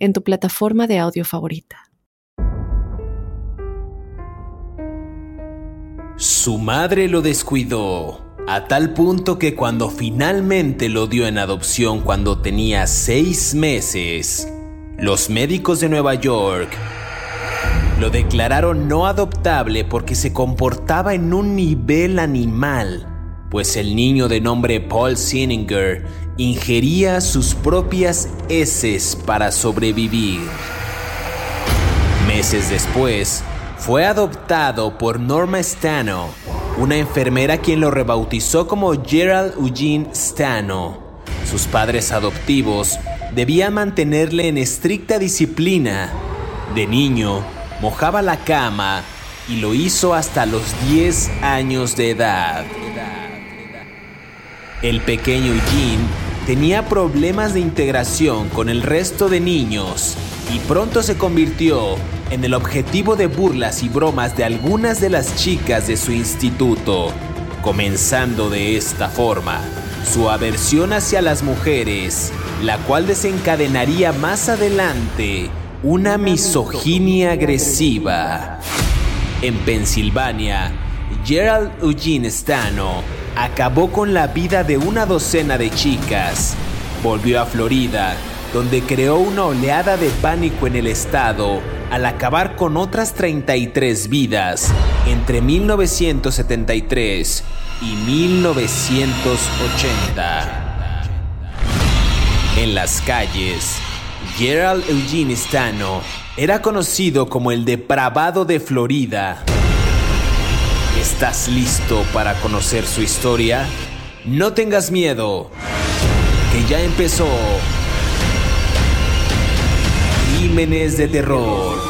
en tu plataforma de audio favorita. Su madre lo descuidó a tal punto que cuando finalmente lo dio en adopción cuando tenía seis meses, los médicos de Nueva York lo declararon no adoptable porque se comportaba en un nivel animal, pues el niño de nombre Paul Sininger ingería sus propias heces para sobrevivir. Meses después, fue adoptado por Norma Stano, una enfermera quien lo rebautizó como Gerald Eugene Stano. Sus padres adoptivos debían mantenerle en estricta disciplina. De niño, mojaba la cama y lo hizo hasta los 10 años de edad. El pequeño Eugene tenía problemas de integración con el resto de niños y pronto se convirtió en el objetivo de burlas y bromas de algunas de las chicas de su instituto, comenzando de esta forma su aversión hacia las mujeres, la cual desencadenaría más adelante una misoginia agresiva. En Pensilvania, Gerald Eugene Stano acabó con la vida de una docena de chicas. Volvió a Florida, donde creó una oleada de pánico en el estado al acabar con otras 33 vidas entre 1973 y 1980. En las calles, Gerald Eugene Stano era conocido como el depravado de Florida ¿Estás listo para conocer su historia? No tengas miedo, que ya empezó. Crímenes de terror.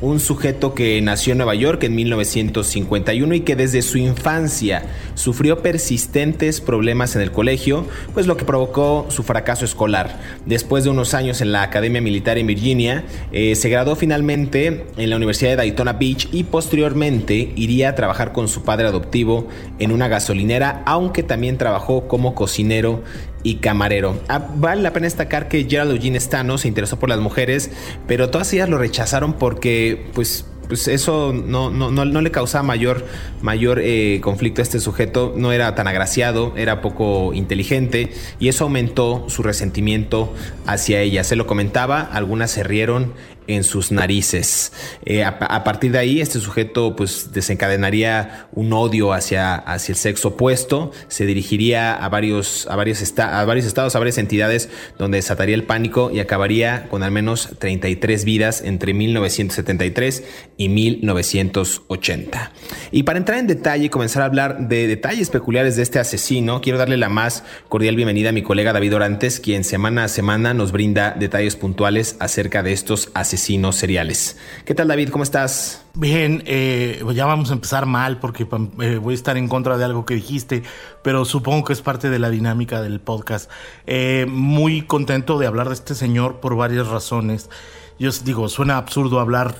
un sujeto que nació en Nueva York en 1951 y que desde su infancia sufrió persistentes problemas en el colegio, pues lo que provocó su fracaso escolar. Después de unos años en la Academia Militar en Virginia, eh, se graduó finalmente en la Universidad de Daytona Beach y posteriormente iría a trabajar con su padre adoptivo en una gasolinera, aunque también trabajó como cocinero y camarero. Ah, vale la pena destacar que Gerald Eugene Stano se interesó por las mujeres, pero todas ellas lo rechazaron porque, pues, pues eso no, no, no, le causaba mayor, mayor eh, conflicto a este sujeto, no era tan agraciado, era poco inteligente y eso aumentó su resentimiento hacia ella. Se lo comentaba, algunas se rieron en sus narices. Eh, a, partir de ahí, este sujeto pues desencadenaría un odio hacia, hacia el sexo opuesto, se dirigiría a varios, a, varios a varios estados, a varias entidades donde desataría el pánico y acabaría con al menos 33 vidas entre 1973 y 1980. Y para entrar en detalle y comenzar a hablar de detalles peculiares de este asesino, quiero darle la más cordial bienvenida a mi colega David Orantes, quien semana a semana nos brinda detalles puntuales acerca de estos asesinos asesinos seriales. ¿Qué tal David? ¿Cómo estás? Bien, eh, ya vamos a empezar mal porque eh, voy a estar en contra de algo que dijiste, pero supongo que es parte de la dinámica del podcast. Eh, muy contento de hablar de este señor por varias razones. Yo digo, suena absurdo hablar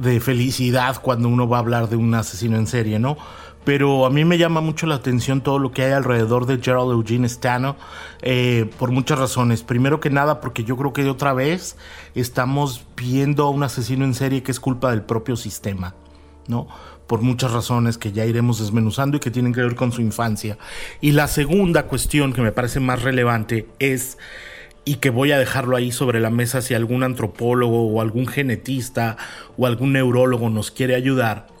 de felicidad cuando uno va a hablar de un asesino en serie, ¿no? Pero a mí me llama mucho la atención todo lo que hay alrededor de Gerald Eugene Stano eh, por muchas razones. Primero que nada, porque yo creo que de otra vez estamos viendo a un asesino en serie que es culpa del propio sistema, ¿no? por muchas razones que ya iremos desmenuzando y que tienen que ver con su infancia. Y la segunda cuestión que me parece más relevante es y que voy a dejarlo ahí sobre la mesa si algún antropólogo o algún genetista o algún neurólogo nos quiere ayudar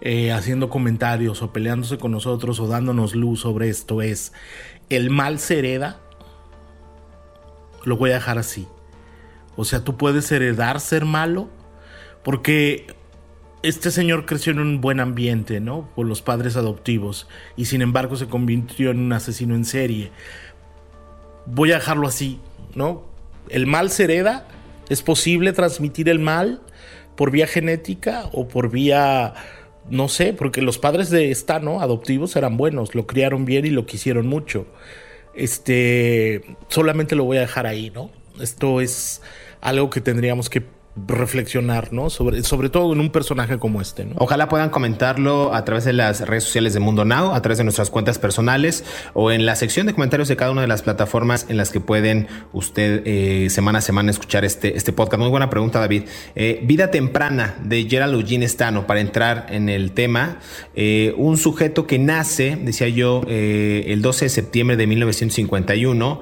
eh, haciendo comentarios o peleándose con nosotros o dándonos luz sobre esto es el mal se hereda lo voy a dejar así o sea tú puedes heredar ser malo porque este señor creció en un buen ambiente, ¿no? Por los padres adoptivos y sin embargo se convirtió en un asesino en serie. Voy a dejarlo así. ¿no? El mal se hereda, es posible transmitir el mal por vía genética o por vía, no sé, porque los padres de esta, ¿no? Adoptivos eran buenos, lo criaron bien y lo quisieron mucho. Este, solamente lo voy a dejar ahí, ¿no? Esto es algo que tendríamos que reflexionar, ¿no? Sobre, sobre todo en un personaje como este, ¿no? Ojalá puedan comentarlo a través de las redes sociales de Mundo Now, a través de nuestras cuentas personales o en la sección de comentarios de cada una de las plataformas en las que pueden usted eh, semana a semana escuchar este, este podcast. Muy buena pregunta, David. Eh, vida temprana de Gerald Eugene Stano, para entrar en el tema. Eh, un sujeto que nace, decía yo, el 12 de septiembre de 1951,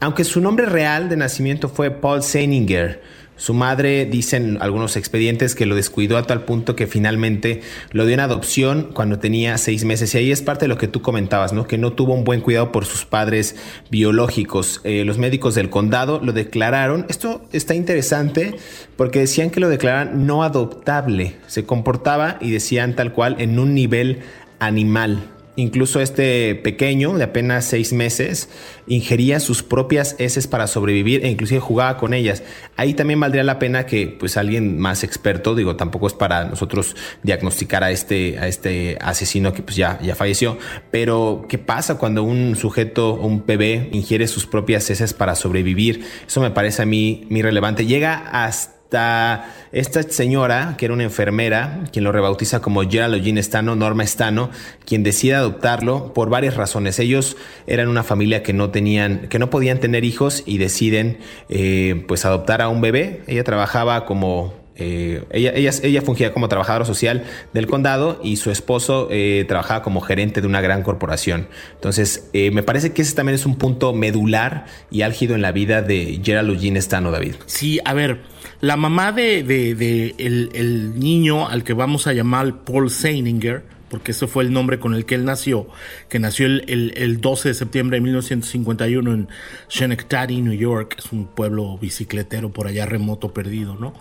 aunque su nombre real de nacimiento fue Paul Seininger. Su madre, dicen algunos expedientes, que lo descuidó a tal punto que finalmente lo dio en adopción cuando tenía seis meses. Y ahí es parte de lo que tú comentabas, ¿no? Que no tuvo un buen cuidado por sus padres biológicos. Eh, los médicos del condado lo declararon. Esto está interesante porque decían que lo declararon no adoptable. Se comportaba y decían tal cual en un nivel animal. Incluso este pequeño de apenas seis meses ingería sus propias heces para sobrevivir e inclusive jugaba con ellas. Ahí también valdría la pena que pues alguien más experto, digo, tampoco es para nosotros diagnosticar a este, a este asesino que pues ya, ya falleció, pero ¿qué pasa cuando un sujeto, un bebé, ingiere sus propias heces para sobrevivir? Eso me parece a mí muy relevante. Llega hasta esta señora, que era una enfermera, quien lo rebautiza como Gerald Eugene Stano, Norma Stano, quien decide adoptarlo por varias razones. Ellos eran una familia que no tenían, que no podían tener hijos y deciden eh, pues adoptar a un bebé. Ella trabajaba como eh, ella, ella, fungía como trabajadora social del condado y su esposo eh, trabajaba como gerente de una gran corporación. Entonces, eh, me parece que ese también es un punto medular y álgido en la vida de Gerald Eugene Stano, David. Sí, a ver, la mamá de, el, niño al que vamos a llamar Paul Seininger, porque ese fue el nombre con el que él nació, que nació el, el 12 de septiembre de 1951 en Schenectady, New York, es un pueblo bicicletero por allá remoto perdido, ¿no?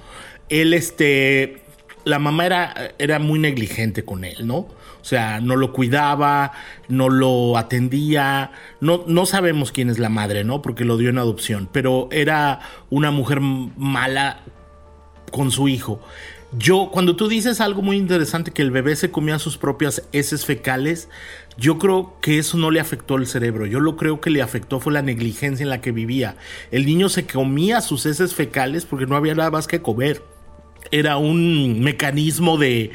él, este, la mamá era, era muy negligente con él, ¿no? O sea, no lo cuidaba, no lo atendía, no, no sabemos quién es la madre, ¿no? Porque lo dio en adopción, pero era una mujer mala con su hijo. Yo, cuando tú dices algo muy interesante, que el bebé se comía sus propias heces fecales, yo creo que eso no le afectó el cerebro. Yo lo creo que le afectó fue la negligencia en la que vivía. El niño se comía sus heces fecales porque no había nada más que comer era un mecanismo de,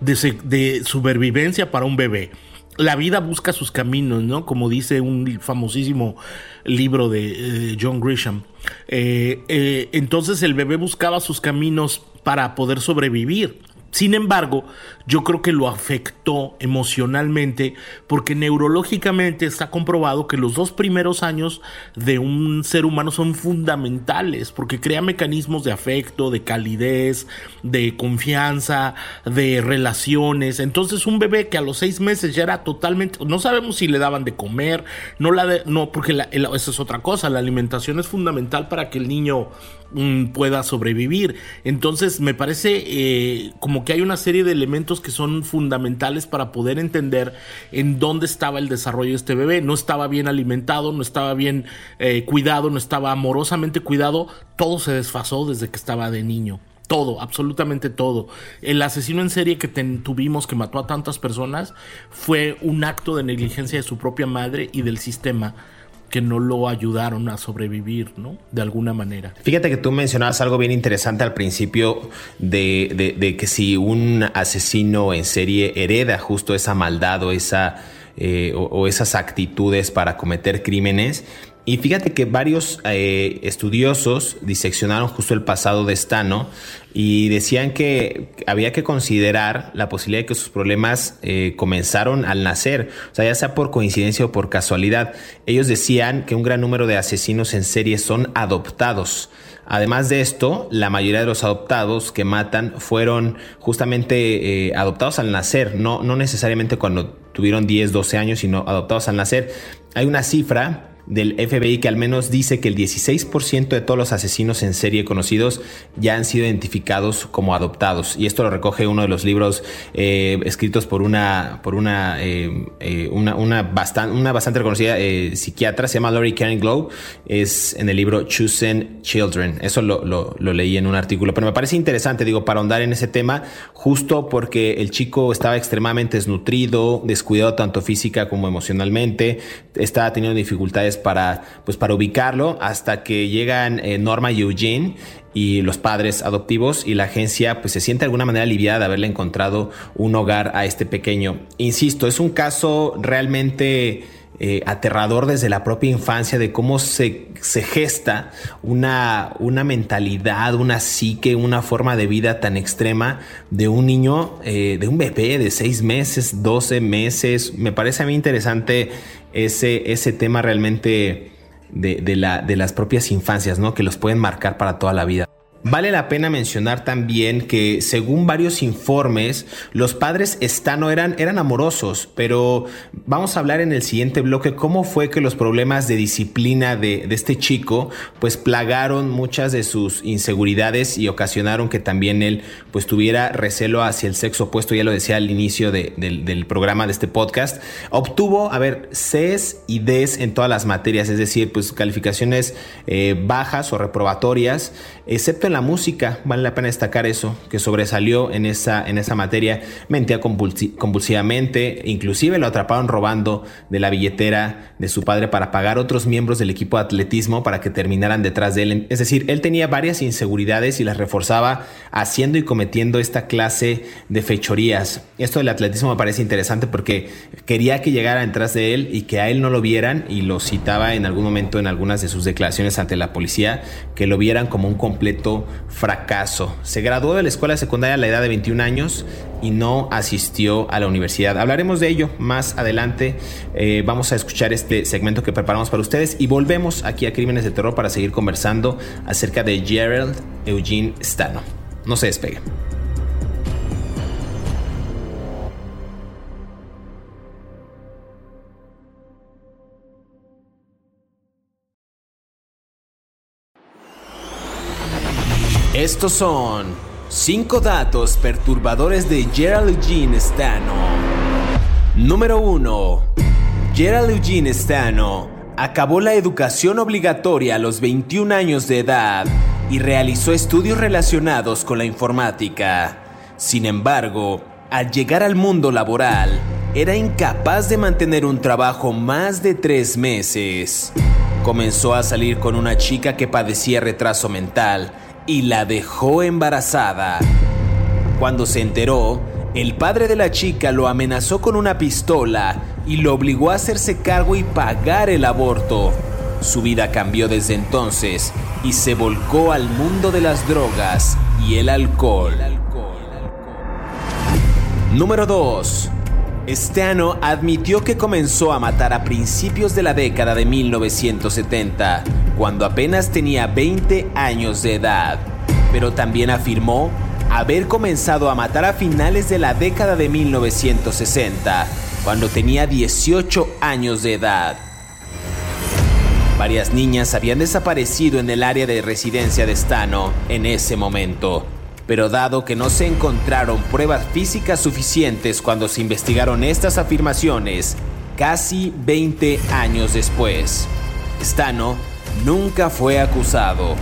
de, supervivencia para un bebé. La vida busca sus caminos, ¿no? Como dice un famosísimo libro de John Grisham. Eh, eh, entonces el bebé buscaba sus caminos para poder sobrevivir. Sin embargo, yo creo que lo afectó emocionalmente porque neurológicamente está comprobado que los dos primeros años de un ser humano son fundamentales porque crea mecanismos de afecto, de calidez, de confianza, de relaciones. Entonces un bebé que a los seis meses ya era totalmente, no sabemos si le daban de comer, no la de, no, porque la, esa es otra cosa, la alimentación es fundamental para que el niño pueda sobrevivir. Entonces me parece eh, como que hay una serie de elementos que son fundamentales para poder entender en dónde estaba el desarrollo de este bebé. No estaba bien alimentado, no estaba bien eh, cuidado, no estaba amorosamente cuidado. Todo se desfasó desde que estaba de niño. Todo, absolutamente todo. El asesino en serie que tuvimos que mató a tantas personas fue un acto de negligencia de su propia madre y del sistema que no lo ayudaron a sobrevivir, ¿no? De alguna manera. Fíjate que tú mencionabas algo bien interesante al principio de, que si un asesino en serie hereda justo esa maldad o, esa, eh, o esas actitudes para cometer crímenes, Y fíjate que varios eh, estudiosos diseccionaron justo el pasado de Stano y decían que había que considerar la posibilidad de que sus problemas eh, comenzaron al nacer, o sea, ya sea por coincidencia o por casualidad. Ellos decían que un gran número de asesinos en serie son adoptados. Además de esto, la mayoría de los adoptados que matan fueron justamente eh, adoptados al nacer, no, no necesariamente cuando tuvieron 10, 12 años, sino adoptados al nacer. Hay una cifra del FBI que al menos dice que el 16% de todos los asesinos en serie conocidos ya han sido identificados como adoptados. Y esto lo recoge uno de los libros eh, escritos por una, por una, eh, eh, una, una, bastante, una bastante reconocida psiquiatra, se llama Lori Karen Glow, es en el libro Choosing Children. Eso lo, lo, lo leí en un artículo, pero me parece interesante, digo, para ahondar en ese tema, justo porque el chico estaba extremadamente desnutrido, descuidado tanto física como emocionalmente, estaba teniendo dificultades para, pues, para ubicarlo hasta que llegan eh, Norma y Eugene y los padres adoptivos y la agencia pues se siente de alguna manera aliviada de haberle encontrado un hogar a este pequeño. Insisto, es un caso realmente eh, aterrador desde la propia infancia de cómo se, se gesta una, una, mentalidad, una psique, una forma de vida tan extrema de un niño, eh, de un bebé de 6 meses, 12 meses. Me parece a mí interesante ese, ese tema realmente de, la, de las propias infancias, ¿no? Que los pueden marcar para toda la vida. Vale la pena mencionar también que según varios informes, los padres Stano eran, eran amorosos, pero vamos a hablar en el siguiente bloque cómo fue que los problemas de disciplina de, este chico pues plagaron muchas de sus inseguridades y ocasionaron que también él pues tuviera recelo hacia el sexo opuesto, ya lo decía al inicio del programa de este podcast. Obtuvo, a ver, Cs y Ds en todas las materias, es decir, pues calificaciones eh, bajas o reprobatorias, excepto en la música, vale la pena destacar eso, que sobresalió en esa, en esa materia, mentía convulsivamente, inclusive lo atraparon robando de la billetera de su padre para pagar otros miembros del equipo de atletismo para que terminaran detrás de él. Es decir, él tenía varias inseguridades y las reforzaba haciendo y cometiendo esta clase de fechorías. Esto del atletismo me parece interesante porque quería que llegaran detrás de él y que a él no lo vieran y lo citaba en algún momento en algunas de sus declaraciones ante la policía, que lo vieran como un completo fracaso. Se graduó de la escuela secundaria a la edad de 21 años y no asistió a la universidad. Hablaremos de ello más adelante. Eh, vamos a escuchar este segmento que preparamos para ustedes y volvemos aquí a Crímenes de Terror para seguir conversando acerca de Gerald Eugene Stano. No se despegue. Estos son 5 datos perturbadores de Gerald Eugene Stano. Número 1. Gerald Eugene Stano acabó la educación obligatoria a los 21 años de edad y realizó estudios relacionados con la informática. Sin embargo, al llegar al mundo laboral, era incapaz de mantener un trabajo más de tres meses. Comenzó a salir con una chica que padecía retraso mental y la dejó embarazada. Cuando se enteró, el padre de la chica lo amenazó con una pistola y lo obligó a hacerse cargo y pagar el aborto. Su vida cambió desde entonces y se volcó al mundo de las drogas y el alcohol. Número 2. Stano admitió que comenzó a matar a principios de la década de 1970, cuando apenas tenía 20 años de edad, pero también afirmó haber comenzado a matar a finales de la década de 1960, cuando tenía 18 años de edad. Varias niñas habían desaparecido en el área de residencia de Stano en ese momento pero dado que no se encontraron pruebas físicas suficientes cuando se investigaron estas afirmaciones, casi 20 años después, Stano nunca fue acusado.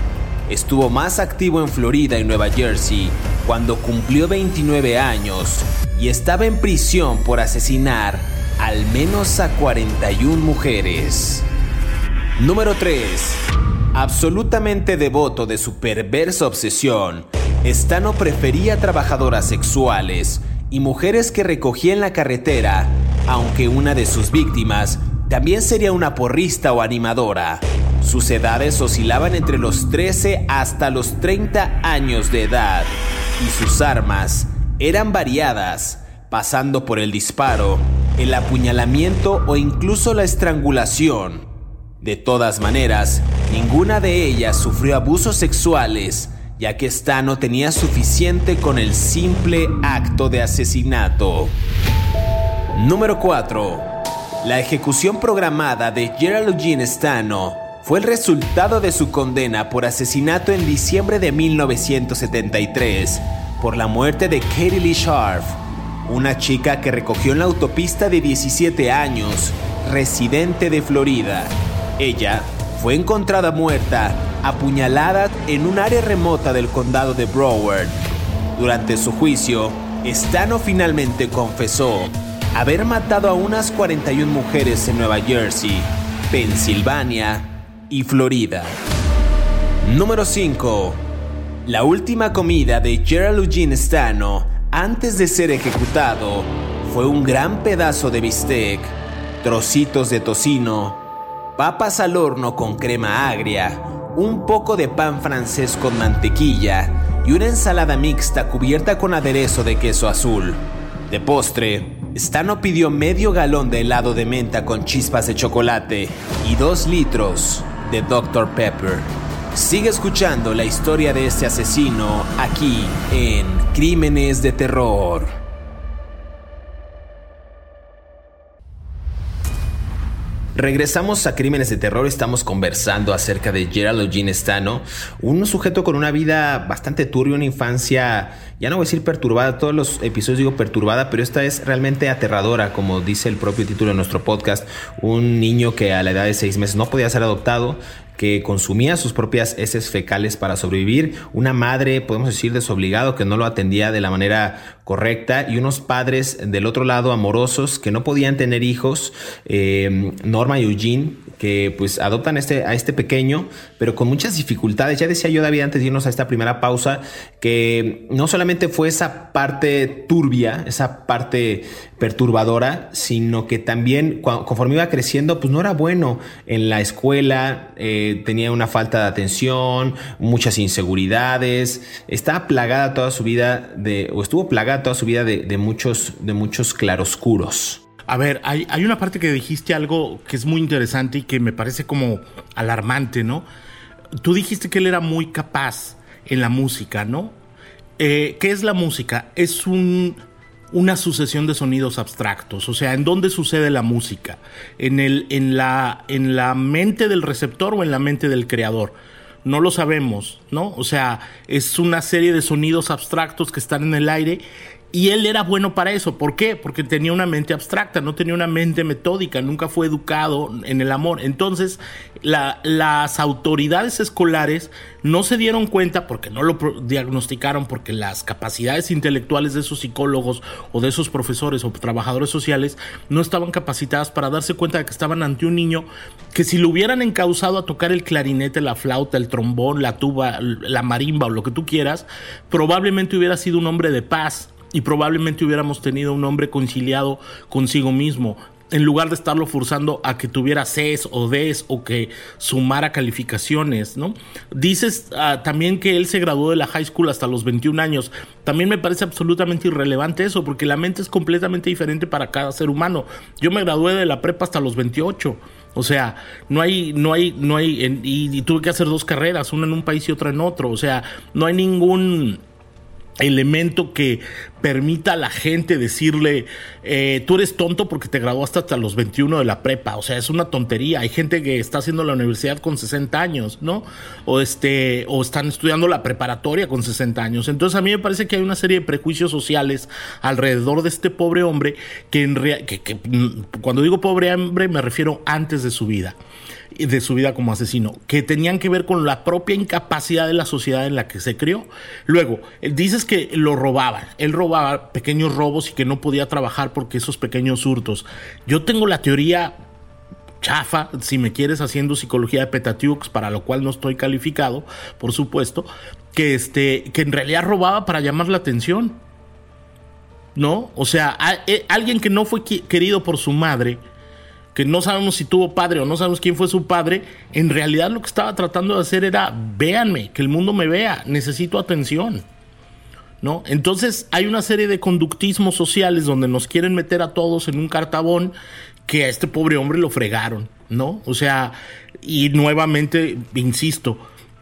Estuvo más activo en Florida y Nueva Jersey cuando cumplió 29 años y estaba en prisión por asesinar al menos a 41 mujeres. Número 3. Absolutamente devoto de su perversa obsesión, Stano prefería trabajadoras sexuales y mujeres que recogía en la carretera, aunque una de sus víctimas también sería una porrista o animadora. Sus edades oscilaban entre los 13 hasta los 30 años de edad y sus armas eran variadas, pasando por el disparo, el apuñalamiento o incluso la estrangulación. De todas maneras, ninguna de ellas sufrió abusos sexuales, ya que esta no tenía suficiente con el simple acto de asesinato. Número 4. La ejecución programada de Gerald Stano fue el resultado de su condena por asesinato en diciembre de 1973 por la muerte de Katie Lee Sharp, una chica que recogió en la autopista de 17 años, residente de Florida. Ella fue encontrada muerta, apuñalada en un área remota del condado de Broward. Durante su juicio, Stano finalmente confesó haber matado a unas 41 mujeres en Nueva Jersey, Pensilvania y Florida. Número 5. La última comida de Gerald Eugene Stano antes de ser ejecutado fue un gran pedazo de bistec, trocitos de tocino, papas al horno con crema agria, un poco de pan francés con mantequilla y una ensalada mixta cubierta con aderezo de queso azul. De postre, Stano pidió medio galón de helado de menta con chispas de chocolate y dos litros de Dr. Pepper. Sigue escuchando la historia de este asesino aquí en Crímenes de Terror. Regresamos a Crímenes de Terror, estamos conversando acerca de Gerald Eugene Stano, un sujeto con una vida bastante turbia, una infancia, ya no voy a decir perturbada, todos los episodios digo perturbada, pero esta es realmente aterradora, como dice el propio título de nuestro podcast, un niño que a la edad de seis meses no podía ser adoptado, que consumía sus propias heces fecales para sobrevivir, una madre, podemos decir, desobligado que no lo atendía de la manera correcta. Y unos padres del otro lado amorosos que no podían tener hijos, eh, Norma y Eugene, que pues adoptan este, a este pequeño, pero con muchas dificultades. Ya decía yo, David, antes de irnos a esta primera pausa, que no solamente fue esa parte turbia, esa parte perturbadora, sino que también conforme iba creciendo, pues no era bueno en la escuela, eh, tenía una falta de atención, muchas inseguridades, estaba plagada toda su vida de, o estuvo plagada toda su vida de, de muchos, de muchos claroscuros. A ver, hay, hay, una parte que dijiste algo que es muy interesante y que me parece como alarmante, ¿no? Tú dijiste que él era muy capaz en la música, ¿no? Eh, ¿Qué es la música? Es un, una sucesión de sonidos abstractos. O sea, ¿en dónde sucede la música? ¿En, el, en, la, ¿En la mente del receptor o en la mente del creador? No lo sabemos, ¿no? O sea, es una serie de sonidos abstractos que están en el aire y él era bueno para eso. ¿Por qué? Porque tenía una mente abstracta, no tenía una mente metódica, nunca fue educado en el amor. Entonces, las autoridades escolares no se dieron cuenta porque no lo diagnosticaron, porque las capacidades intelectuales de esos psicólogos o de esos profesores o trabajadores sociales no estaban capacitadas para darse cuenta de que estaban ante un niño que si lo hubieran encausado a tocar el clarinete, la flauta, el trombón, la tuba, la marimba o lo que tú quieras, probablemente hubiera sido un hombre de paz y probablemente hubiéramos tenido un hombre conciliado consigo mismo, en lugar de estarlo forzando a que tuviera Cs o Ds o que sumara calificaciones, ¿no? Dices ah, también que él se graduó de la high school hasta los 21 años. También me parece absolutamente irrelevante eso, porque la mente es completamente diferente para cada ser humano. Yo me gradué de la prepa hasta los 28. O sea, no hay, no hay, no hay, y tuve que hacer dos carreras, una en un país y otra en otro. O sea, no hay ningún elemento que permita a la gente decirle, eh, tú eres tonto porque te graduaste hasta los 21 de la prepa. O sea, es una tontería. Hay gente que está haciendo la universidad con 60 años, ¿no? O, este, o están estudiando la preparatoria con 60 años. Entonces a mí me parece que hay una serie de prejuicios sociales alrededor de este pobre hombre que, en que mm, cuando digo pobre hombre me refiero antes de su vida de su vida como asesino, que tenían que ver con la propia incapacidad de la sociedad en la que se crió. Luego, dices que lo robaban, él robaba pequeños robos y que no podía trabajar porque esos pequeños hurtos. Yo tengo la teoría chafa, si me quieres, haciendo psicología de Petatiux, para lo cual no estoy calificado, por supuesto, que, este, que en realidad robaba para llamar la atención. ¿No? O sea, eh, alguien que no fue querido por su madre, que no sabemos si tuvo padre o no sabemos quién fue su padre, en realidad lo que estaba tratando de hacer era, véanme, que el mundo me vea, necesito atención. ¿No? Entonces hay una serie de conductismos sociales donde nos quieren meter a todos en un cartabón que a este pobre hombre lo fregaron, ¿no? O sea, y nuevamente, insisto,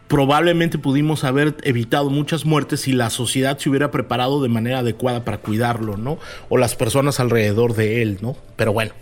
probablemente pudimos haber evitado muchas muertes si la sociedad se hubiera preparado de manera adecuada para cuidarlo, ¿no? O las personas alrededor de él, ¿no? Pero bueno.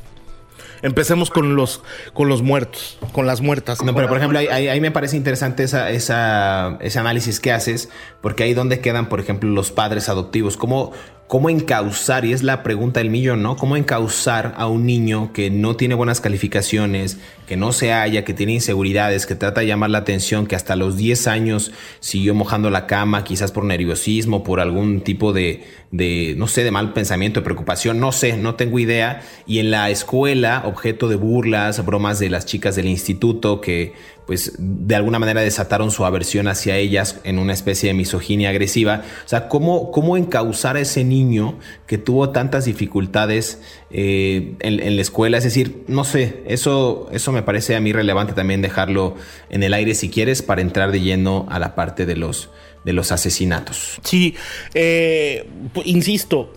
Empecemos con los, con los muertos, con las muertas. No, pero por ejemplo, ahí, ahí me parece interesante esa, esa, ese análisis que haces, porque ahí donde quedan, por ejemplo, los padres adoptivos. ¿Cómo, cómo encauzar, y es la pregunta del millón, ¿no? ¿Cómo encauzar a un niño que no tiene buenas calificaciones, que no se halla, que tiene inseguridades, que trata de llamar la atención, que hasta los 10 años siguió mojando la cama, quizás por nerviosismo, por algún tipo de, de, no sé, de mal pensamiento, de preocupación, no sé, no tengo idea. Y en la escuela, objeto de burlas, bromas de las chicas del instituto que pues de alguna manera desataron su aversión hacia ellas en una especie de misoginia agresiva. O sea, ¿cómo, cómo encauzar a ese niño que tuvo tantas dificultades eh, en, la escuela? Es decir, no sé, eso, eso me parece a mí relevante también dejarlo en el aire si quieres para entrar de lleno a la parte de los, de los asesinatos. Sí, eh, insisto,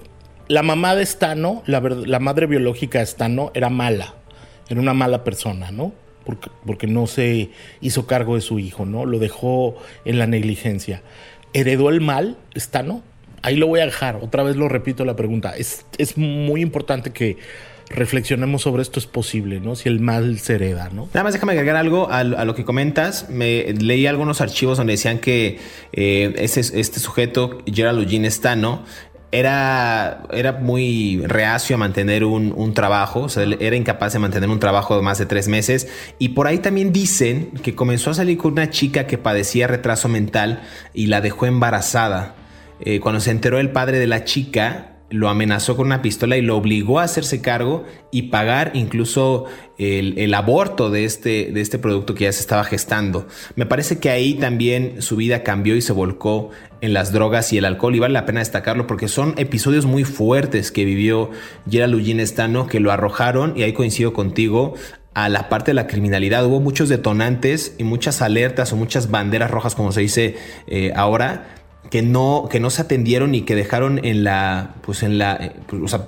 la mamá de Stano, la, la madre biológica de Stano era mala, era una mala persona, ¿no? Porque, porque, no se hizo cargo de su hijo, ¿no? Lo dejó en la negligencia. ¿Heredó el mal, Stano? Ahí lo voy a dejar. Otra vez lo repito la pregunta. Es, es muy importante que reflexionemos sobre esto es posible, ¿no? Si el mal se hereda, ¿no? Nada más déjame agregar algo a, lo que comentas. Me leí algunos archivos donde decían que ese, este sujeto, Gerald Eugene Stano, era, era muy reacio a mantener un, un, trabajo, era incapaz de mantener un trabajo de más de tres meses. Y por ahí también dicen que comenzó a salir con una chica que padecía retraso mental y la dejó embarazada. Eh, cuando se enteró el padre de la chica, lo amenazó con una pistola y lo obligó a hacerse cargo y pagar incluso el, el, aborto de este, de este producto que ya se estaba gestando. Me parece que ahí también su vida cambió y se volcó en las drogas y el alcohol y vale la pena destacarlo porque son episodios muy fuertes que vivió Gerald Eugene Stano que lo arrojaron y ahí coincido contigo a la parte de la criminalidad. Hubo muchos detonantes y muchas alertas o muchas banderas rojas como se dice eh, ahora que no, que no se atendieron y que dejaron en la, pues en la, eh, pues, o sea,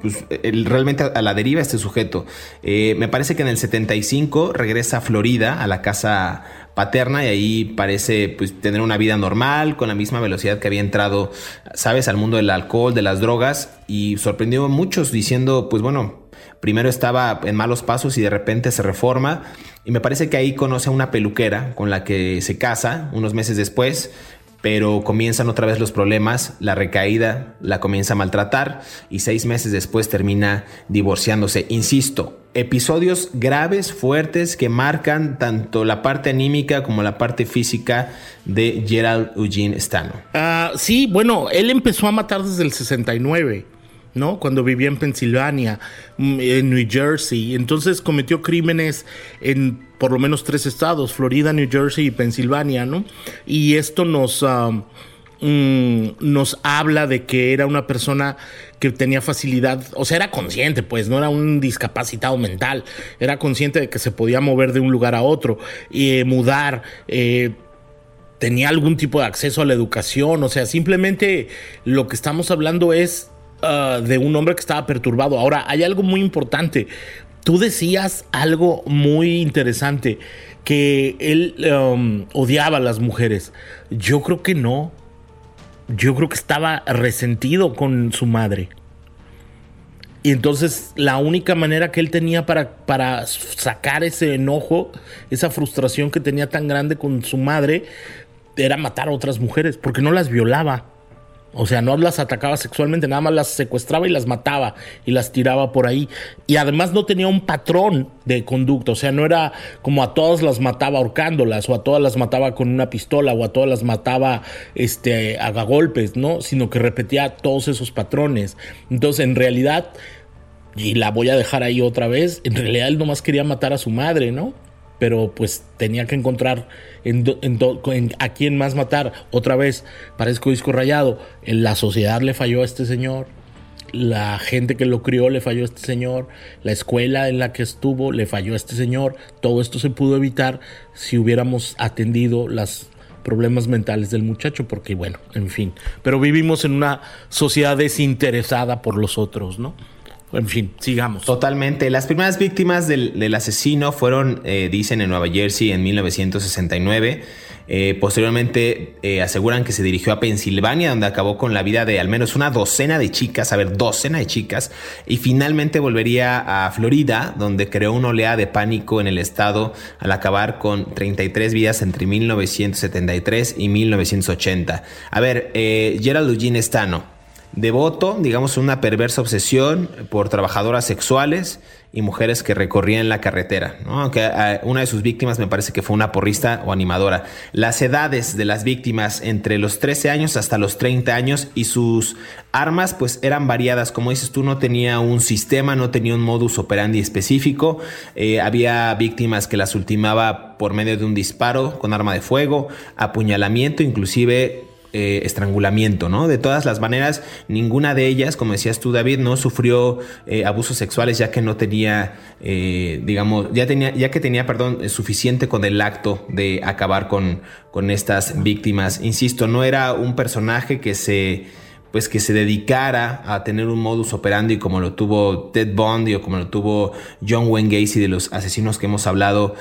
pues, realmente a la deriva este sujeto. Eh, me parece que en el 75 regresa a Florida, a la casa paterna, y ahí parece pues, tener una vida normal, con la misma velocidad que había entrado, sabes, al mundo del alcohol, de las drogas, y sorprendió a muchos diciendo, pues bueno, primero estaba en malos pasos y de repente se reforma. Y me parece que ahí conoce a una peluquera con la que se casa unos meses después pero comienzan otra vez los problemas, la recaída la comienza a maltratar y seis meses después termina divorciándose. Insisto, episodios graves, fuertes, que marcan tanto la parte anímica como la parte física de Gerald Eugene Stano. Uh, sí, bueno, él empezó a matar desde el 69. ¿no? Cuando vivía en Pensilvania, mm, en New Jersey. Entonces cometió crímenes en por lo menos tres estados, Florida, New Jersey y Pensilvania, ¿no? Y esto nos, um, mm, nos habla de que era una persona que tenía facilidad, o sea, era consciente, pues, no era un discapacitado mental, era consciente de que se podía mover de un lugar a otro, y mudar, eh, tenía algún tipo de acceso a la educación, o sea, simplemente lo que estamos hablando es uh, de un hombre que estaba perturbado. Ahora, hay algo muy importante. Tú decías algo muy interesante, que él um, odiaba a las mujeres. Yo creo que no. Yo creo que estaba resentido con su madre. Y entonces la única manera que él tenía para, para sacar ese enojo, esa frustración que tenía tan grande con su madre, era matar a otras mujeres, porque no las violaba. O sea, no las atacaba sexualmente, nada más las secuestraba y las mataba y las tiraba por ahí. Y además no tenía un patrón de conducta, o sea, no era como a todas las mataba ahorcándolas o a todas las mataba con una pistola o a todas las mataba este, a golpes, ¿no? Sino que repetía todos esos patrones. Entonces, en realidad, y la voy a dejar ahí otra vez, en realidad él nomás quería matar a su madre, ¿no? Pero pues tenía que encontrar en, a quién más matar. Otra vez, parezco disco rayado, la sociedad le falló a este señor, la gente que lo crió le falló a este señor, la escuela en la que estuvo le falló a este señor. Todo esto se pudo evitar si hubiéramos atendido los problemas mentales del muchacho, porque bueno, en fin. Pero vivimos en una sociedad desinteresada por los otros, ¿no? En fin, sigamos. Totalmente. Las primeras víctimas del, asesino fueron, eh, dicen, en Nueva Jersey en 1969. Eh, posteriormente eh, aseguran que se dirigió a Pensilvania, donde acabó con la vida de al menos una docena de chicas, a ver, docena de chicas, y finalmente volvería a Florida, donde creó una oleada de pánico en el estado al acabar con 33 vidas entre 1973 y 1980. A ver, eh, Gerald Eugene Stano devoto, digamos, una perversa obsesión por trabajadoras sexuales y mujeres que recorrían la carretera. Aunque eh, una de sus víctimas me parece que fue una porrista o animadora. Las edades de las víctimas entre los 13 años hasta los 30 años y sus armas pues eran variadas. Como dices tú, no tenía un sistema, no tenía un modus operandi específico. Eh, había víctimas que las ultimaba por medio de un disparo con arma de fuego, apuñalamiento, inclusive eh, estrangulamiento, ¿no? De todas las maneras, ninguna de ellas, como decías tú, David, no sufrió eh, abusos sexuales ya que no tenía, eh, digamos, ya tenía, ya que tenía, perdón, suficiente con el acto de acabar con, con estas víctimas. Insisto, no era un personaje que se pues que se dedicara a tener un modus operandi como lo tuvo Ted Bundy o como lo tuvo John Wayne Gacy de los asesinos que hemos hablado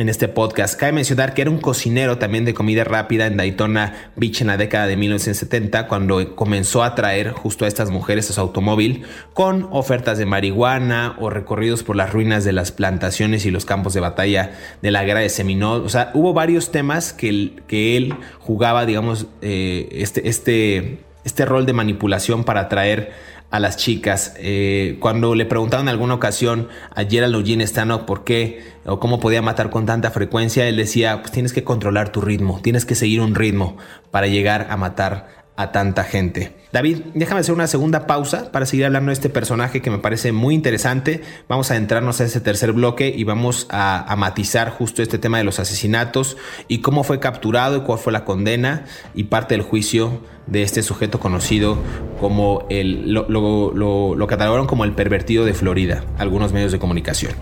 en este podcast. Cabe mencionar que era un cocinero también de comida rápida en Daytona Beach en la década de 1970, cuando comenzó a traer justo a estas mujeres a su automóvil con ofertas de marihuana o recorridos por las ruinas de las plantaciones y los campos de batalla de la guerra de Seminole. O sea, hubo varios temas que él, que él jugaba, digamos, eh, este, este, este rol de manipulación para atraer a las chicas. Eh, cuando le preguntaron en alguna ocasión a Gerald Eugene Stano por qué o cómo podía matar con tanta frecuencia, él decía, pues tienes que controlar tu ritmo, tienes que seguir un ritmo para llegar a matar a tanta gente. David, déjame hacer una segunda pausa para seguir hablando de este personaje que me parece muy interesante. Vamos a entrarnos a ese tercer bloque y vamos a, matizar justo este tema de los asesinatos y cómo fue capturado y cuál fue la condena y parte del juicio de este sujeto conocido como el, lo, lo, lo catalogaron como el pervertido de Florida, algunos medios de comunicación.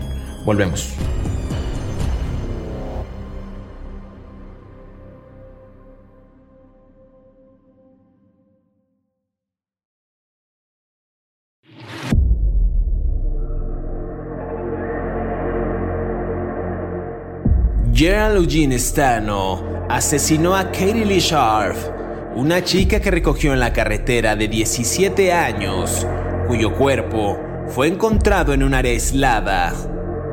Volvemos. Gerald Eugene Stano asesinó a Katie Lee Sharp, una chica que recogió en la carretera de 17 años, cuyo cuerpo fue encontrado en un área aislada.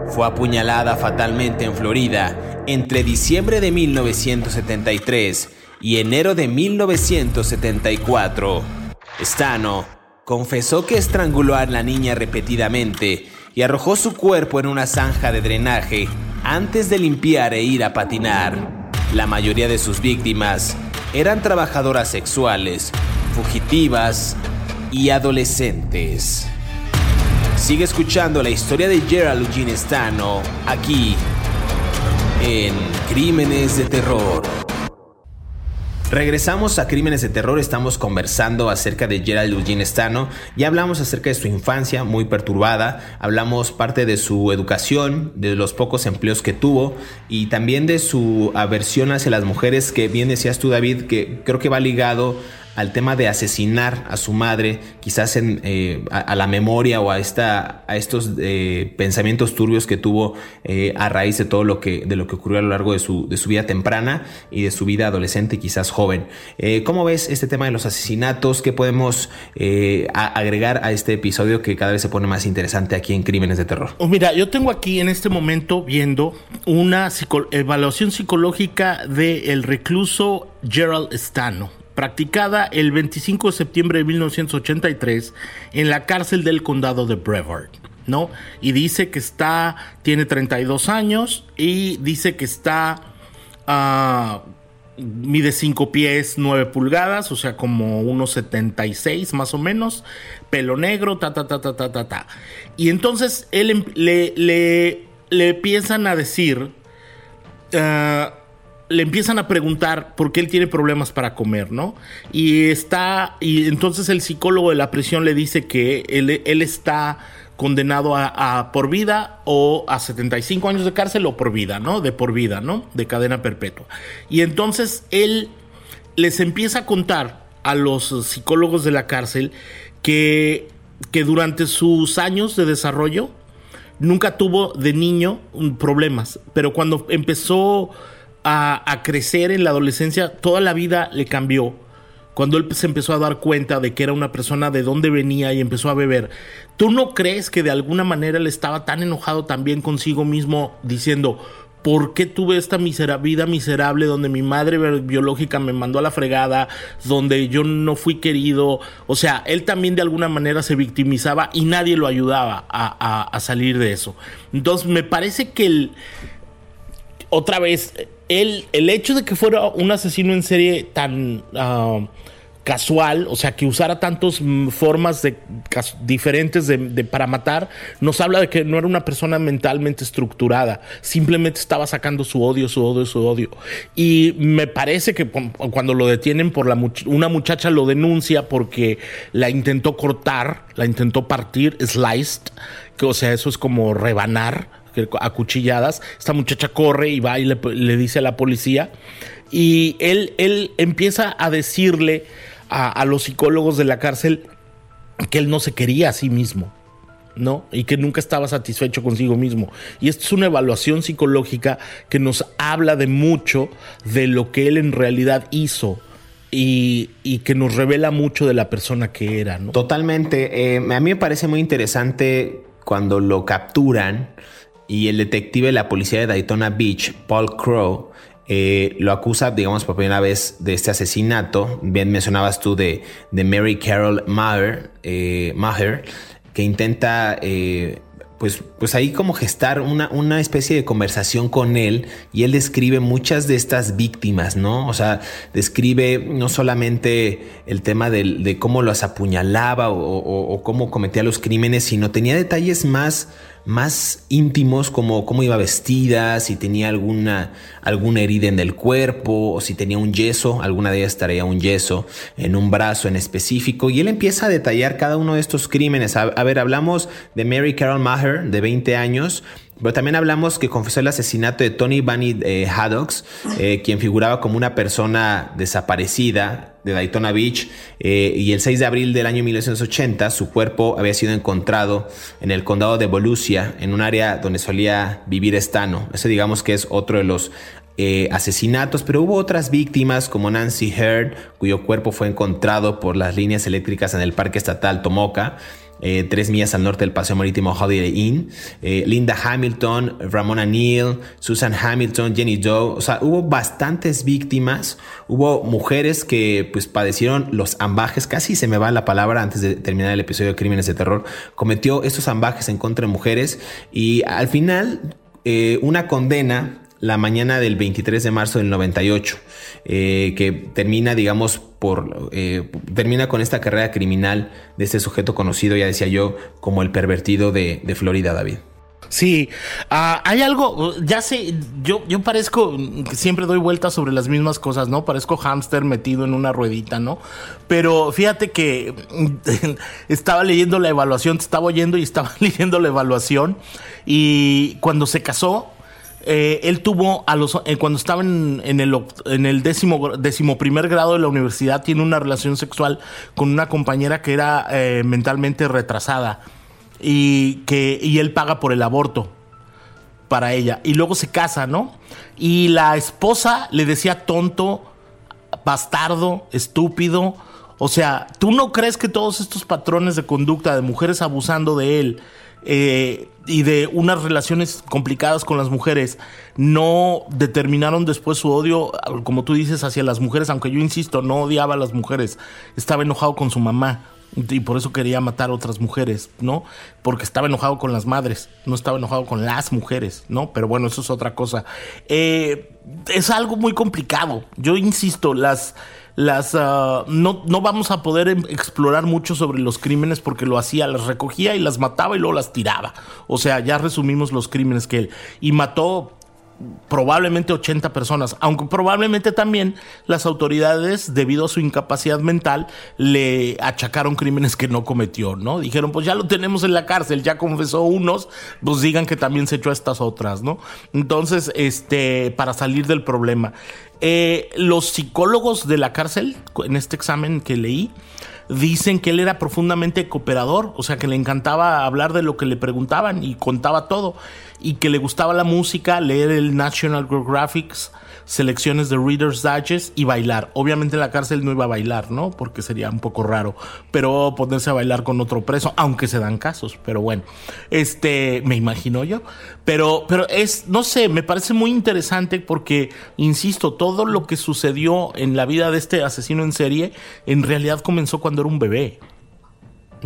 Fue apuñalada fatalmente en Florida entre diciembre de 1973 y enero de 1974. Stano confesó que estranguló a la niña repetidamente y arrojó su cuerpo en una zanja de drenaje antes de limpiar e ir a patinar. La mayoría de sus víctimas eran trabajadoras sexuales, fugitivas y adolescentes. Sigue escuchando la historia de Gerald Eugene Stano aquí en Crímenes de Terror. Regresamos a Crímenes de Terror, estamos conversando acerca de Gerald Eugene Stano y hablamos acerca de su infancia muy perturbada, hablamos parte de su educación, de los pocos empleos que tuvo y también de su aversión hacia las mujeres que bien decías tú David, que creo que va ligado al tema de asesinar a su madre, quizás en, eh, a, la memoria o a, esta, a estos eh, pensamientos turbios que tuvo eh, a raíz de todo lo que, de lo que ocurrió a lo largo de su, de su vida temprana y de su vida adolescente quizás joven. ¿Cómo ves este tema de los asesinatos? ¿Qué podemos agregar a este episodio que cada vez se pone más interesante aquí en Crímenes de Terror? Oh, mira, yo tengo aquí en este momento viendo una evaluación psicológica del recluso Gerald Stano practicada el 25 de septiembre de 1983 en la cárcel del condado de Brevard. ¿no? Y dice que está, tiene 32 años y dice que está, uh, mide 5 pies 9 pulgadas, o sea, como unos 76 más o menos, pelo negro, ta, ta, ta, ta, ta, ta, ta. Y entonces él em, le, le, le empiezan a decir, uh, le empiezan a preguntar por qué él tiene problemas para comer, ¿no? Y está, y entonces el psicólogo de la prisión le dice que él, está condenado a, por vida o a 75 años de cárcel o por vida, ¿no? De por vida, ¿no? De cadena perpetua. Y entonces él les empieza a contar a los psicólogos de la cárcel que, que durante sus años de desarrollo nunca tuvo de niño problemas, pero cuando empezó a, a crecer en la adolescencia, toda la vida le cambió cuando él se empezó a dar cuenta de que era una persona de dónde venía y empezó a beber, ¿tú no crees que de alguna manera él estaba tan enojado también consigo mismo diciendo, ¿por qué tuve esta vida miserable donde mi madre biológica me mandó a la fregada, donde yo no fui querido? O sea, él también de alguna manera se victimizaba y nadie lo ayudaba a, salir de eso. Entonces, me parece que el, otra vez, el, el hecho de que fuera un asesino en serie tan... Ah, casual, o sea, que usara tantas mm, formas de, diferentes de, para matar, nos habla de que no era una persona mentalmente estructurada, simplemente estaba sacando su odio, su odio, su odio. Y me parece que cuando lo detienen por la una muchacha lo denuncia porque la intentó cortar, la intentó partir, sliced, que o sea, eso es como rebanar a cuchilladas. Esta muchacha corre y va y le, le dice a la policía y él, él empieza a decirle a, los psicólogos de la cárcel que él no se quería a sí mismo. ¿no? Y que nunca estaba satisfecho consigo mismo. Y esto es una evaluación psicológica que nos habla de mucho de lo que él en realidad hizo. Y, que nos revela mucho de la persona que era, ¿no? Totalmente. Eh, a mí me parece muy interesante cuando lo capturan y el detective de la policía de Daytona Beach, Paul Crow, eh, lo acusa, digamos, por primera vez de este asesinato. Bien mencionabas tú de, de Mary Carol Maher, eh, Maher que intenta eh, pues, pues ahí como gestar una, una, especie de conversación con él y él describe muchas de estas víctimas, ¿no? O sea, describe no solamente el tema de, cómo las apuñalaba o, cómo cometía los crímenes, sino tenía detalles más más íntimos como cómo iba vestida, si tenía alguna, alguna herida en el cuerpo o si tenía un yeso, alguna de ellas traía un yeso en un brazo en específico y él empieza a detallar cada uno de estos crímenes. A, ver, hablamos de Mary Carol Maher de 20 años. Pero también hablamos que confesó el asesinato de Tony Bunny eh, Haddox, eh, quien figuraba como una persona desaparecida de Daytona Beach eh, y el 6 de abril del año 1980 su cuerpo había sido encontrado en el condado de Volusia, en un área donde solía vivir Stano. Ese digamos que es otro de los eh, asesinatos, pero hubo otras víctimas como Nancy Heard, cuyo cuerpo fue encontrado por las líneas eléctricas en el Parque Estatal Tomoka. Eh, tres millas al norte del Paseo Marítimo Holiday Inn, eh, Linda Hamilton, Ramona Neal, Susan Hamilton, Jenny Doe, o sea, hubo bastantes víctimas, hubo mujeres que pues padecieron los ambajes, casi se me va la palabra antes de terminar el episodio de Crímenes de Terror, cometió estos ambajes en contra de mujeres y al final eh, una condena la mañana del 23 de marzo del 98, eh, que termina, digamos, por eh, termina con esta carrera criminal de este sujeto conocido, ya decía yo, como el pervertido de, Florida, David. Sí, ah, hay algo, ya sé, yo, yo parezco, siempre doy vueltas sobre las mismas cosas, ¿no? Parezco hámster metido en una ruedita, ¿no? Pero fíjate que estaba leyendo la evaluación, te estaba oyendo y estaba leyendo la evaluación y cuando se casó, eh, él tuvo a los eh, cuando estaba en, el, en el décimo, décimo, primer grado de la universidad tiene una relación sexual con una compañera que era eh, mentalmente retrasada y que y él paga por el aborto para ella. Y luego se casa no y la esposa le decía tonto bastardo estúpido. O sea tú no crees que todos estos patrones de conducta de mujeres abusando de él eh, y de unas relaciones complicadas con las mujeres no determinaron después su odio, como tú dices, hacia las mujeres, aunque yo insisto, no odiaba a las mujeres, estaba enojado con su mamá y por eso quería matar a otras mujeres, ¿no? Porque estaba enojado con las madres, no estaba enojado con las mujeres, ¿no? Pero bueno, eso es otra cosa. Eh, es algo muy complicado. Yo insisto, las las ah, no, no, vamos a poder em, explorar mucho sobre los crímenes porque lo hacía, las recogía y las mataba y luego las tiraba. O sea, ya resumimos los crímenes que él. Y mató probablemente 80 personas, aunque probablemente también las autoridades, debido a su incapacidad mental, le achacaron crímenes que no cometió, ¿no? Dijeron, pues ya lo tenemos en la cárcel, ya confesó unos, pues digan que también se echó a estas otras, ¿no? Entonces, este, para salir del problema. Eh, los psicólogos de la cárcel, en este examen que leí, dicen que él era profundamente cooperador, o sea que le encantaba hablar de lo que le preguntaban y contaba todo, y que le gustaba la música, leer el National Geographic, selecciones de Reader's Digest y bailar. Obviamente en la cárcel no iba a bailar, ¿no? Porque sería un poco raro, pero ponerse a bailar con otro preso, aunque se dan casos, pero bueno, este, me imagino yo, pero, pero es, no sé, me parece muy interesante porque, insisto, todo lo que sucedió en la vida de este asesino en serie, en realidad comenzó cuando era un bebé.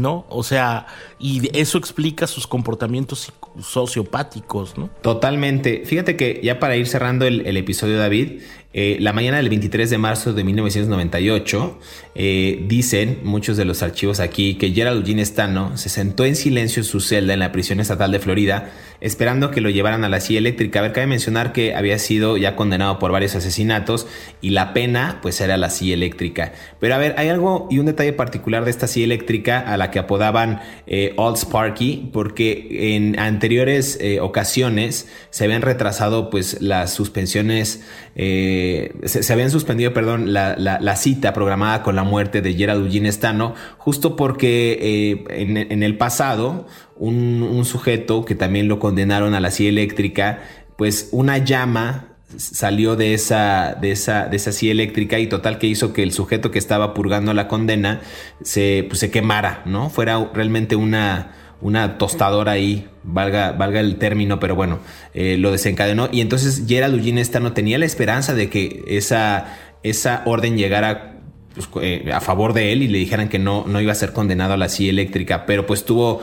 ¿No? O sea, y eso explica sus comportamientos sociopáticos, ¿no? Totalmente. Fíjate que ya para ir cerrando el, el episodio, David, eh, la mañana del 23 de marzo de 1998, eh, dicen muchos de los archivos aquí que Gerald Eugene Stano se sentó en silencio en su celda en la prisión estatal de Florida, esperando que lo llevaran a la silla eléctrica. A ver, cabe mencionar que había sido ya condenado por varios asesinatos y la pena, pues, era la silla eléctrica. Pero a ver, hay algo y un detalle particular de esta silla eléctrica a la que apodaban eh, Old Sparky, porque en anteriores ocasiones se habían retrasado, pues, las suspensiones. Eh, se, habían suspendido, perdón, la, cita programada con la muerte de Gerald Eugene Stano, justo porque eh, en, el pasado un, sujeto que también lo condenaron a la silla eléctrica, pues una llama salió de esa, de esa, de esa silla eléctrica y total que hizo que el sujeto que estaba purgando la condena se, pues, se quemara, ¿no? Fuera realmente una una tostadora ahí, valga, valga el término, pero bueno, eh, lo desencadenó. Y entonces Gerald Eugene no tenía la esperanza de que esa, esa orden llegara pues, eh, a favor de él y le dijeran que no, no iba a ser condenado a la silla eléctrica, pero pues tuvo,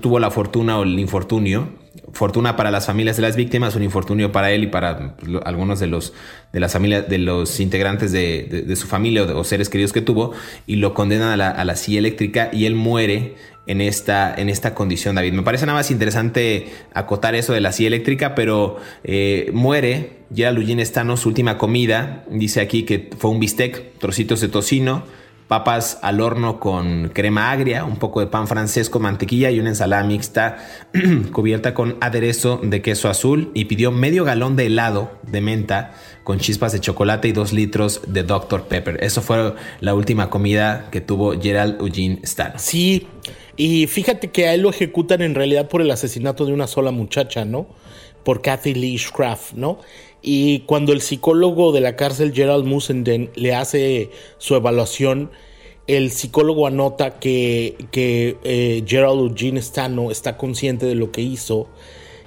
tuvo la fortuna o el infortunio. Fortuna para las familias de las víctimas, un infortunio para él y para pues, algunos de los de las familias, de los integrantes de, su familia o, seres queridos que tuvo, y lo condenan a la, a la silla eléctrica y él muere en esta, en esta condición, David. Me parece nada más interesante acotar eso de la silla eléctrica, pero eh, muere ya Eugene Stano, su última comida. Dice aquí que fue un bistec, trocitos de tocino, papas al horno con crema agria, un poco de pan francés con mantequilla y una ensalada mixta cubierta con aderezo de queso azul y pidió medio galón de helado de menta con chispas de chocolate y dos litros de Dr. Pepper. Eso fue la última comida que tuvo Gerald Eugene Stano. Sí, y fíjate que a él lo ejecutan en realidad por el asesinato de una sola muchacha, ¿no? Por Kathy Lee Craft, ¿no? Y cuando el psicólogo de la cárcel Gerald Musenden le hace su evaluación, el psicólogo anota que, que eh, Gerald Eugene Stano está consciente de lo que hizo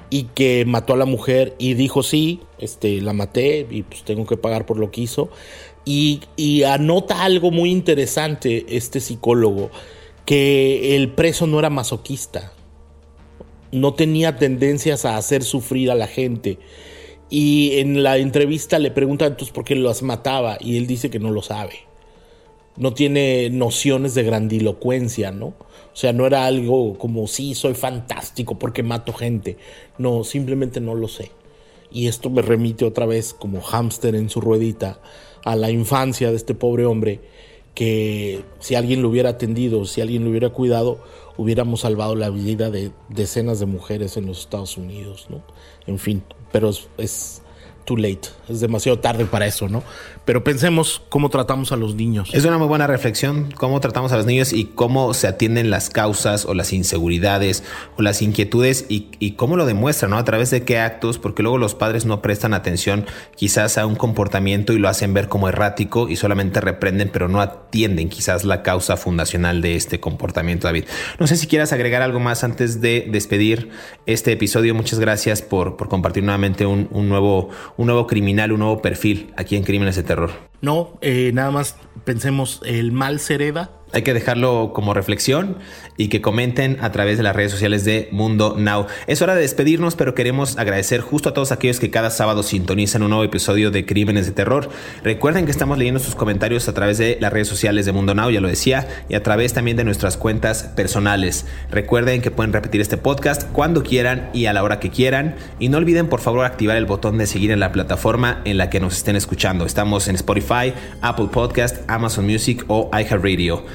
y que mató a la mujer y dijo sí, este, la maté y pues tengo que pagar por lo que hizo. Y anota algo muy interesante este psicólogo que el preso no era masoquista, no tenía tendencias a hacer sufrir a la gente. Y en la entrevista le preguntan entonces por qué las mataba y él dice que no lo sabe. No tiene nociones de grandilocuencia, ¿no? O sea, no era algo como, sí, soy fantástico porque mato gente. No, simplemente no lo sé. Y esto me remite otra vez como hámster en su ruedita a la infancia de este pobre hombre que si alguien lo hubiera atendido, si alguien lo hubiera cuidado, hubiéramos salvado la vida de decenas de mujeres en los Estados Unidos, ¿no? En fin, pero es late, es demasiado tarde para eso, ¿no? Pero pensemos cómo tratamos a los niños. Es una muy buena reflexión, cómo tratamos a los niños y cómo se atienden las causas o las inseguridades o las inquietudes y, cómo lo demuestran, ¿no? A través de qué actos, porque luego los padres no prestan atención quizás a un comportamiento y lo hacen ver como errático y solamente reprenden, pero no atienden quizás la causa fundacional de este comportamiento, David. No sé si quieras agregar algo más antes de despedir este episodio. Muchas gracias por, por compartir nuevamente un nuevo un nuevo criminal, un nuevo perfil aquí en Crímenes de Terror. No, eh, nada más pensemos, el mal se Hay que dejarlo como reflexión y que comenten a través de las redes sociales de Mundo Now. Es hora de despedirnos, pero queremos agradecer justo a todos aquellos que cada sábado sintonizan un nuevo episodio de Crímenes de Terror. Recuerden que estamos leyendo sus comentarios a través de las redes sociales de Mundo Now, ya lo decía, y a través también de nuestras cuentas personales. Recuerden que pueden repetir este podcast cuando quieran y a la hora que quieran. Y no olviden por favor activar el botón de seguir en la plataforma en la que nos estén escuchando. Estamos en Spotify, Apple Podcast, Amazon Music o iHeartRadio.